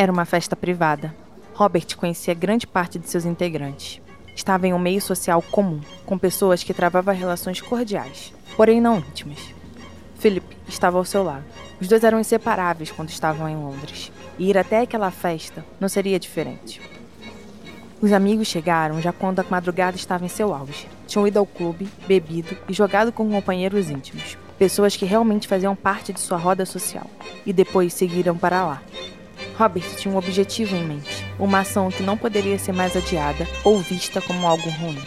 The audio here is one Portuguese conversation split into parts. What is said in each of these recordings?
Era uma festa privada. Robert conhecia grande parte de seus integrantes. Estava em um meio social comum, com pessoas que travavam relações cordiais, porém não íntimas. Philip estava ao seu lado. Os dois eram inseparáveis quando estavam em Londres, e ir até aquela festa não seria diferente. Os amigos chegaram já quando a madrugada estava em seu auge. Tinham ido ao clube, bebido e jogado com companheiros íntimos, pessoas que realmente faziam parte de sua roda social, e depois seguiram para lá. Robert tinha um objetivo em mente, uma ação que não poderia ser mais adiada ou vista como algo ruim.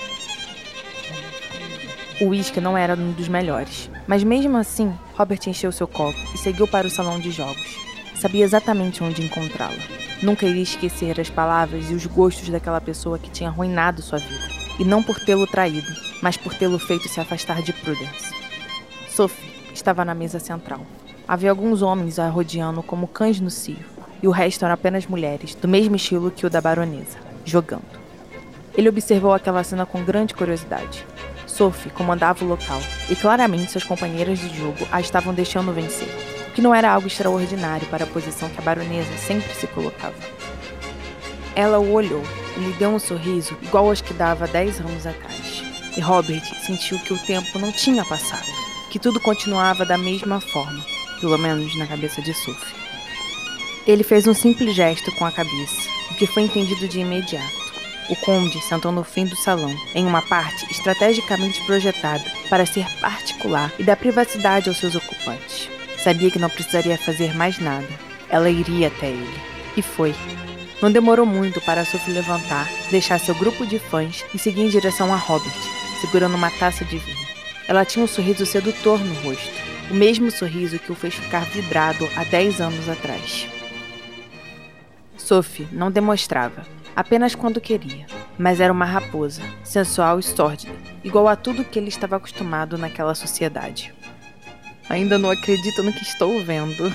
O uísque não era um dos melhores, mas mesmo assim, Robert encheu seu copo e seguiu para o salão de jogos. Sabia exatamente onde encontrá-la. Nunca iria esquecer as palavras e os gostos daquela pessoa que tinha arruinado sua vida. E não por tê-lo traído, mas por tê-lo feito se afastar de Prudence. Sophie estava na mesa central. Havia alguns homens a rodeando como cães no cio, e o resto eram apenas mulheres, do mesmo estilo que o da baronesa, jogando. Ele observou aquela cena com grande curiosidade. Sophie comandava o local, e claramente suas companheiras de jogo a estavam deixando vencer que não era algo extraordinário para a posição que a baronesa sempre se colocava. Ela o olhou e lhe deu um sorriso igual aos que dava dez anos atrás. E Robert sentiu que o tempo não tinha passado, que tudo continuava da mesma forma, pelo menos na cabeça de Sophie. Ele fez um simples gesto com a cabeça, o que foi entendido de imediato. O conde sentou no fim do salão, em uma parte estrategicamente projetada para ser particular e dar privacidade aos seus ocupantes. Sabia que não precisaria fazer mais nada. Ela iria até ele. E foi. Não demorou muito para Sophie levantar, deixar seu grupo de fãs e seguir em direção a Robert, segurando uma taça de vinho. Ela tinha um sorriso sedutor no rosto, o mesmo sorriso que o fez ficar vidrado há 10 anos atrás. Sophie não demonstrava, apenas quando queria, mas era uma raposa, sensual e sórdida, igual a tudo que ele estava acostumado naquela sociedade. Ainda não acredito no que estou vendo.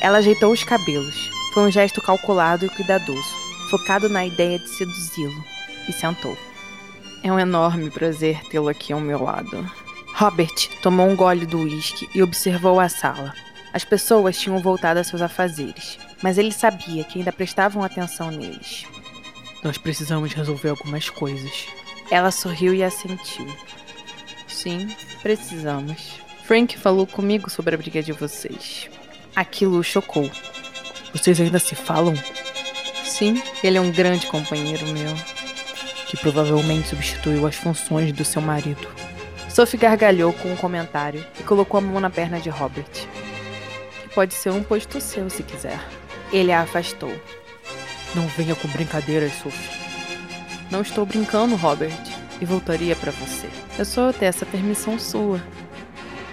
Ela ajeitou os cabelos. Foi um gesto calculado e cuidadoso, focado na ideia de seduzi-lo, e sentou. É um enorme prazer tê-lo aqui ao meu lado. Robert tomou um gole do uísque e observou a sala. As pessoas tinham voltado a seus afazeres, mas ele sabia que ainda prestavam atenção neles. Nós precisamos resolver algumas coisas. Ela sorriu e assentiu. Sim, precisamos. Frank falou comigo sobre a briga de vocês. Aquilo o chocou. Vocês ainda se falam? Sim, ele é um grande companheiro meu. Que provavelmente substituiu as funções do seu marido. Sophie gargalhou com um comentário e colocou a mão na perna de Robert. Pode ser um posto seu se quiser. Ele a afastou. Não venha com brincadeiras, Sophie. Não estou brincando, Robert. E voltaria para você. Eu só ter essa permissão sua.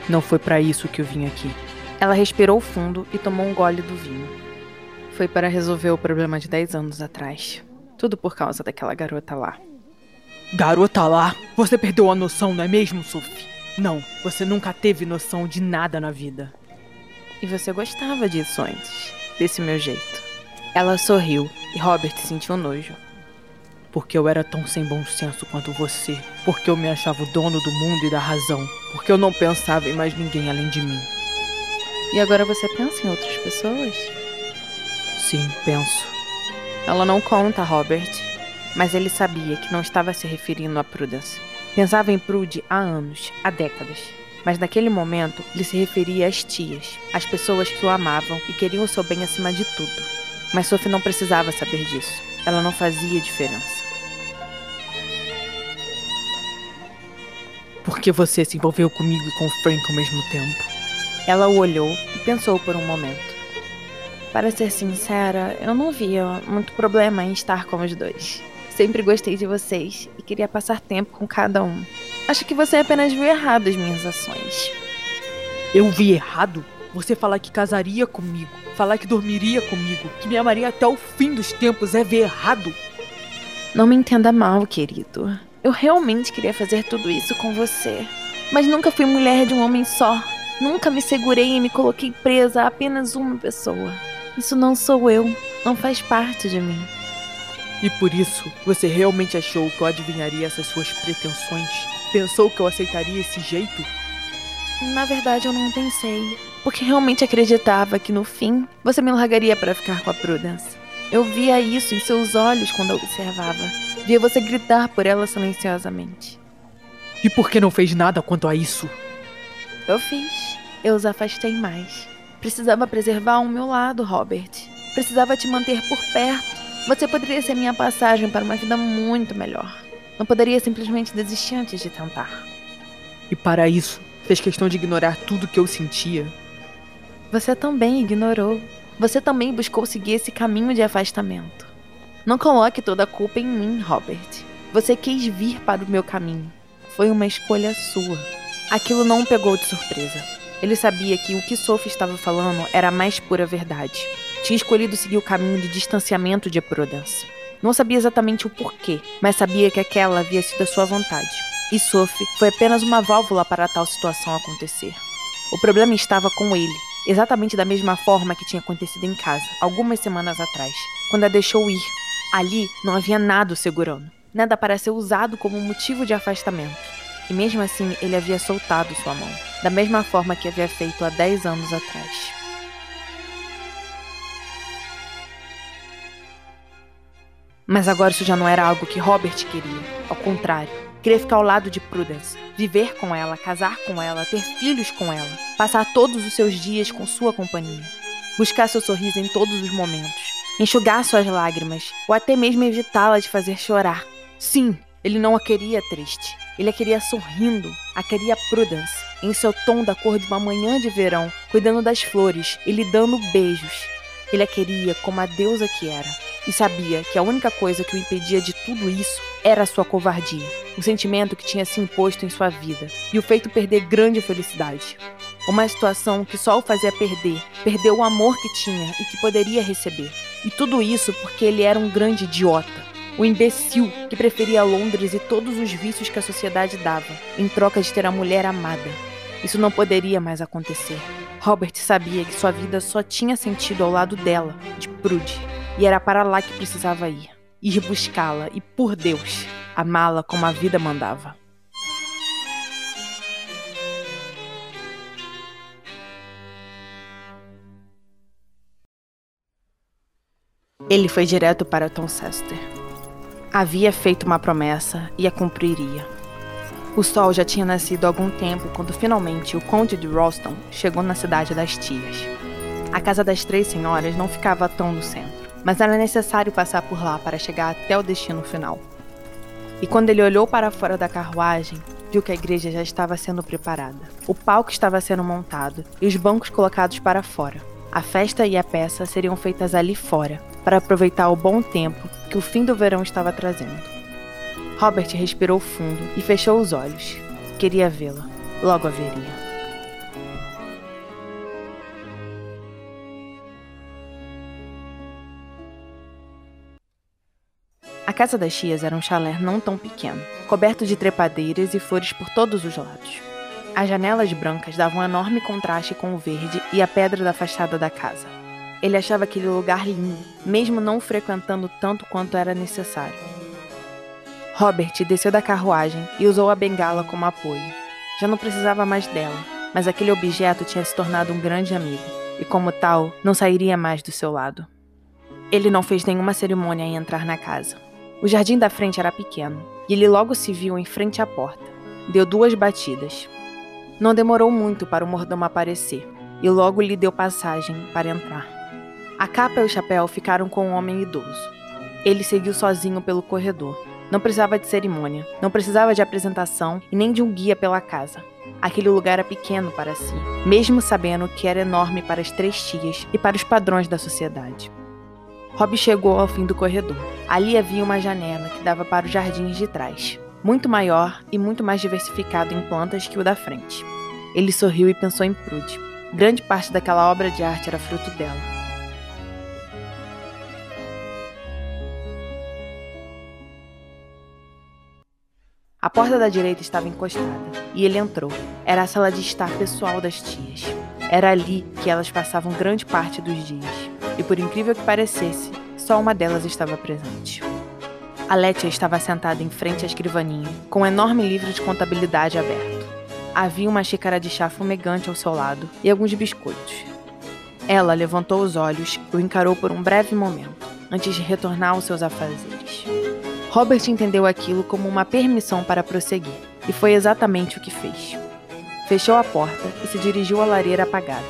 Não foi para isso que eu vim aqui. Ela respirou fundo e tomou um gole do vinho. Foi para resolver o problema de 10 anos atrás. Tudo por causa daquela garota lá. Garota lá? Você perdeu a noção, não é mesmo, Sophie? Não, você nunca teve noção de nada na vida. E você gostava disso antes, desse meu jeito. Ela sorriu e Robert sentiu nojo. Porque eu era tão sem bom senso quanto você. Porque eu me achava o dono do mundo e da razão. Porque eu não pensava em mais ninguém além de mim. E agora você pensa em outras pessoas? Sim, penso. Ela não conta, Robert. Mas ele sabia que não estava se referindo a Prudence. Pensava em Prude há anos, há décadas. Mas naquele momento, ele se referia às tias, às pessoas que o amavam e queriam o seu bem acima de tudo. Mas Sophie não precisava saber disso. Ela não fazia diferença. Por que você se envolveu comigo e com Frank ao mesmo tempo? Ela o olhou e pensou por um momento. Para ser sincera, eu não via muito problema em estar com os dois. Sempre gostei de vocês e queria passar tempo com cada um. Acho que você apenas viu errado as minhas ações. Eu vi errado? Você falar que casaria comigo, falar que dormiria comigo, que me amaria até o fim dos tempos é ver errado? Não me entenda mal, querido. Eu realmente queria fazer tudo isso com você. Mas nunca fui mulher de um homem só. Nunca me segurei e me coloquei presa a apenas uma pessoa. Isso não sou eu. Não faz parte de mim. E por isso, você realmente achou que eu adivinharia essas suas pretensões? Pensou que eu aceitaria esse jeito? Na verdade, eu não pensei. Porque realmente acreditava que no fim você me largaria para ficar com a Prudence. Eu via isso em seus olhos quando a observava. Via você gritar por ela silenciosamente. E por que não fez nada quanto a isso? Eu fiz. Eu os afastei mais. Precisava preservar o meu lado, Robert. Precisava te manter por perto. Você poderia ser minha passagem para uma vida muito melhor. Não poderia simplesmente desistir antes de tentar. E para isso, fez questão de ignorar tudo que eu sentia. Você também ignorou. Você também buscou seguir esse caminho de afastamento. Não coloque toda a culpa em mim, Robert. Você quis vir para o meu caminho. Foi uma escolha sua. Aquilo não o pegou de surpresa. Ele sabia que o que Sophie estava falando era a mais pura verdade. Tinha escolhido seguir o caminho de distanciamento de Prudence. Não sabia exatamente o porquê, mas sabia que aquela havia sido a sua vontade. E Sophie foi apenas uma válvula para tal situação acontecer. O problema estava com ele, exatamente da mesma forma que tinha acontecido em casa, algumas semanas atrás, quando a deixou ir. Ali não havia nada segurando, nada para ser usado como motivo de afastamento. E mesmo assim, ele havia soltado sua mão, da mesma forma que havia feito há 10 anos atrás. Mas agora isso já não era algo que Robert queria. Ao contrário, queria ficar ao lado de Prudence, viver com ela, casar com ela, ter filhos com ela, passar todos os seus dias com sua companhia, buscar seu sorriso em todos os momentos, enxugar suas lágrimas ou até mesmo evitá-la de fazer chorar. Sim, ele não a queria triste. Ele a queria sorrindo, a queria Prudence, em seu tom da cor de uma manhã de verão, cuidando das flores e lhe dando beijos. Ele a queria como a deusa que era, e sabia que a única coisa que o impedia de tudo isso era sua covardia, o sentimento que tinha se imposto em sua vida e o feito perder grande felicidade. Uma situação que só o fazia perder, perder o amor que tinha e que poderia receber. E tudo isso porque ele era um grande idiota. O imbecil que preferia Londres e todos os vícios que a sociedade dava, em troca de ter a mulher amada. Isso não poderia mais acontecer. Robert sabia que sua vida só tinha sentido ao lado dela, de Prude, e era para lá que precisava ir. Ir buscá-la e, por Deus, amá-la como a vida mandava. Ele foi direto para Tonsester. Havia feito uma promessa e a cumpriria. O sol já tinha nascido há algum tempo quando finalmente o conde de Ralston chegou na cidade das tias. A casa das três senhoras não ficava tão no centro, mas era necessário passar por lá para chegar até o destino final. E quando ele olhou para fora da carruagem, viu que a igreja já estava sendo preparada. O palco estava sendo montado e os bancos colocados para fora. A festa e a peça seriam feitas ali fora, para aproveitar o bom tempo que o fim do verão estava trazendo. Robert respirou fundo e fechou os olhos. Queria vê-la. Logo a veria. A casa das Chias era um chalé não tão pequeno, coberto de trepadeiras e flores por todos os lados. As janelas brancas davam um enorme contraste com o verde e a pedra da fachada da casa. Ele achava aquele lugar lindo, mesmo não o frequentando tanto quanto era necessário. Robert desceu da carruagem e usou a bengala como apoio. Já não precisava mais dela, mas aquele objeto tinha se tornado um grande amigo, e como tal, não sairia mais do seu lado. Ele não fez nenhuma cerimônia em entrar na casa. O jardim da frente era pequeno, e ele logo se viu em frente à porta. Deu duas batidas. Não demorou muito para o mordomo aparecer, e logo lhe deu passagem para entrar. A capa e o chapéu ficaram com o um homem idoso. Ele seguiu sozinho pelo corredor. Não precisava de cerimônia, não precisava de apresentação e nem de um guia pela casa. Aquele lugar era pequeno para si, mesmo sabendo que era enorme para as três tias e para os padrões da sociedade. Rob chegou ao fim do corredor. Ali havia uma janela que dava para os jardins de trás, muito maior e muito mais diversificado em plantas que o da frente. Ele sorriu e pensou em Prude. Grande parte daquela obra de arte era fruto dela. A porta da direita estava encostada e ele entrou. Era a sala de estar pessoal das tias. Era ali que elas passavam grande parte dos dias. E por incrível que parecesse, só uma delas estava presente. A Letia estava sentada em frente à escrivaninha, com um enorme livro de contabilidade aberto. Havia uma xícara de chá fumegante ao seu lado e alguns biscoitos. Ela levantou os olhos e o encarou por um breve momento. antes de retornar aos seus afazeres. Robert entendeu aquilo como uma permissão para prosseguir, e foi exatamente o que fez. Fechou a porta e se dirigiu à lareira apagada.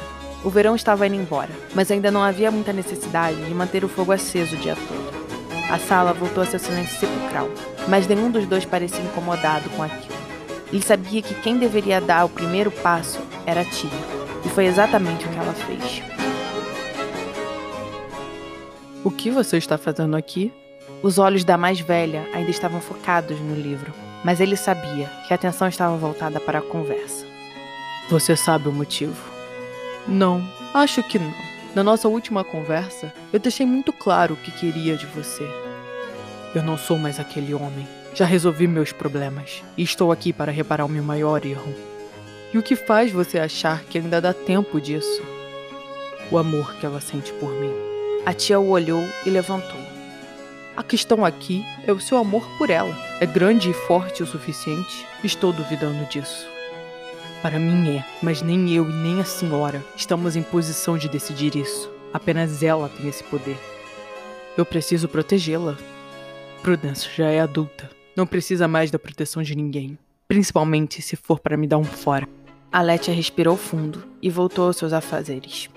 O verão estava indo embora, mas ainda não havia muita necessidade de manter o fogo aceso o dia todo. A sala voltou a seu silêncio sepulcral, mas nenhum dos dois parecia incomodado com aquilo. Ele sabia que quem deveria dar o primeiro passo era a tia, e foi exatamente o que ela fez. O que você está fazendo aqui? Os olhos da mais velha ainda estavam focados no livro, mas ele sabia que a atenção estava voltada para a conversa. Você sabe o motivo? Não, acho que não. Na nossa última conversa, eu deixei muito claro o que queria de você. Eu não sou mais aquele homem. Já resolvi meus problemas e estou aqui para reparar o meu maior erro. E o que faz você achar que ainda dá tempo disso? O amor que ela sente por mim. A tia o olhou e levantou. A questão aqui é o seu amor por ela. É grande e forte o suficiente? Estou duvidando disso. Para mim é, mas nem eu e nem a senhora estamos em posição de decidir isso. Apenas ela tem esse poder. Eu preciso protegê-la. Prudence já é adulta. Não precisa mais da proteção de ninguém. Principalmente se for para me dar um fora. Aletia respirou fundo e voltou aos seus afazeres.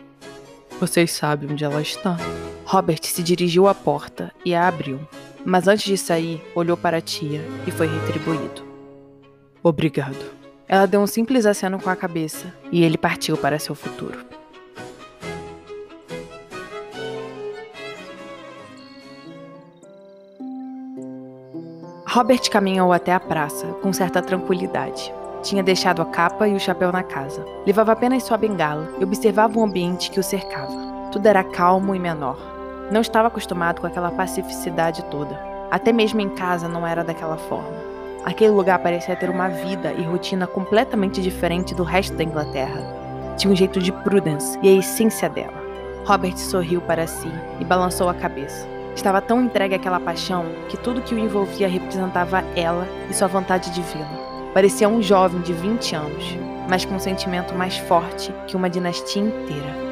Vocês sabem onde ela está. Robert se dirigiu à porta e a abriu, mas antes de sair, olhou para a tia e foi retribuído. Obrigado. Ela deu um simples aceno com a cabeça e ele partiu para seu futuro. Robert caminhou até a praça com certa tranquilidade. Tinha deixado a capa e o chapéu na casa. Levava apenas sua bengala e observava o ambiente que o cercava. Tudo era calmo e menor. Não estava acostumado com aquela pacificidade toda. Até mesmo em casa não era daquela forma. Aquele lugar parecia ter uma vida e rotina completamente diferente do resto da Inglaterra. Tinha um jeito de Prudence e a essência dela. Robert sorriu para si e balançou a cabeça. Estava tão entregue àquela paixão que tudo que o envolvia representava ela e sua vontade de vê-la. Parecia um jovem de 20 anos, mas com um sentimento mais forte que uma dinastia inteira.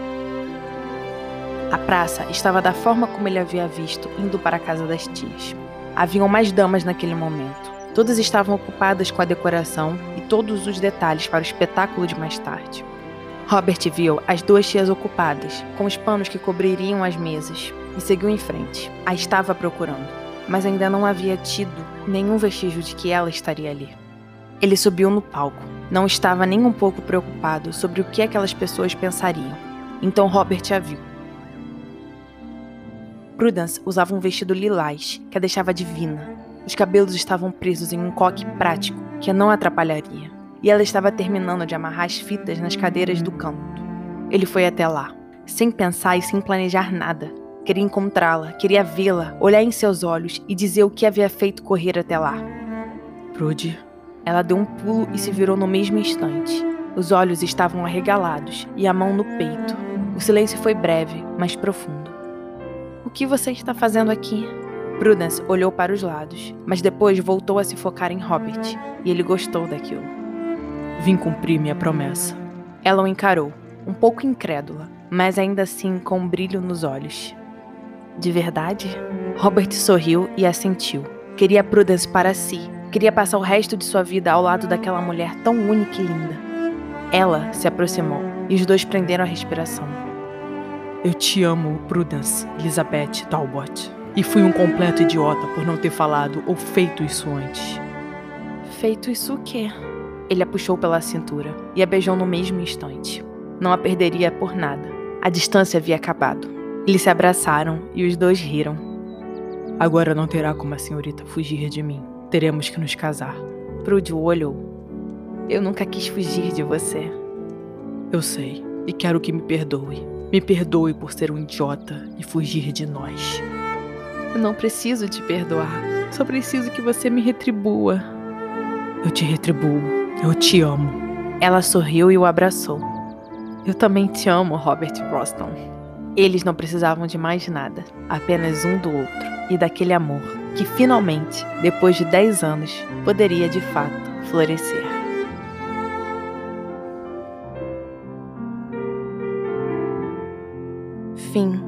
A praça estava da forma como ele havia visto indo para a casa das tias. Haviam mais damas naquele momento. Todas estavam ocupadas com a decoração e todos os detalhes para o espetáculo de mais tarde. Robert viu as duas tias ocupadas, com os panos que cobririam as mesas, e seguiu em frente. A estava procurando, mas ainda não havia tido nenhum vestígio de que ela estaria ali. Ele subiu no palco. Não estava nem um pouco preocupado sobre o que aquelas pessoas pensariam. Então Robert a viu. Prudence usava um vestido lilás que a deixava divina. Os cabelos estavam presos em um coque prático que não atrapalharia. E ela estava terminando de amarrar as fitas nas cadeiras do canto. Ele foi até lá, sem pensar e sem planejar nada. Queria encontrá-la, queria vê-la, olhar em seus olhos e dizer o que havia feito correr até lá. Prude, ela deu um pulo e se virou no mesmo instante. Os olhos estavam arregalados e a mão no peito. O silêncio foi breve, mas profundo. O que você está fazendo aqui? Prudence olhou para os lados, mas depois voltou a se focar em Robert, e ele gostou daquilo. Vim cumprir minha promessa. Ela o encarou, um pouco incrédula, mas ainda assim com um brilho nos olhos. De verdade? Robert sorriu e assentiu. Queria Prudence para si, Queria passar o resto de sua vida ao lado daquela mulher tão única e linda. Ela se aproximou e os dois prenderam a respiração. Eu te amo, Prudence Elizabeth Talbot. E fui um completo idiota por não ter falado ou feito isso antes. Feito isso o quê? Ele a puxou pela cintura e a beijou no mesmo instante. Não a perderia por nada. A distância havia acabado. Eles se abraçaram e os dois riram. Agora não terá como a senhorita fugir de mim. Teremos que nos casar. Prude olhou. Eu nunca quis fugir de você. Eu sei, e quero que me perdoe. Me perdoe por ser um idiota e fugir de nós. Eu não preciso te perdoar. Só preciso que você me retribua. Eu te retribuo. Eu te amo. Ela sorriu e o abraçou. Eu também te amo, Robert Roston. Eles não precisavam de mais nada, apenas um do outro e daquele amor que finalmente, depois de 10 anos, poderia de fato florescer. Fim.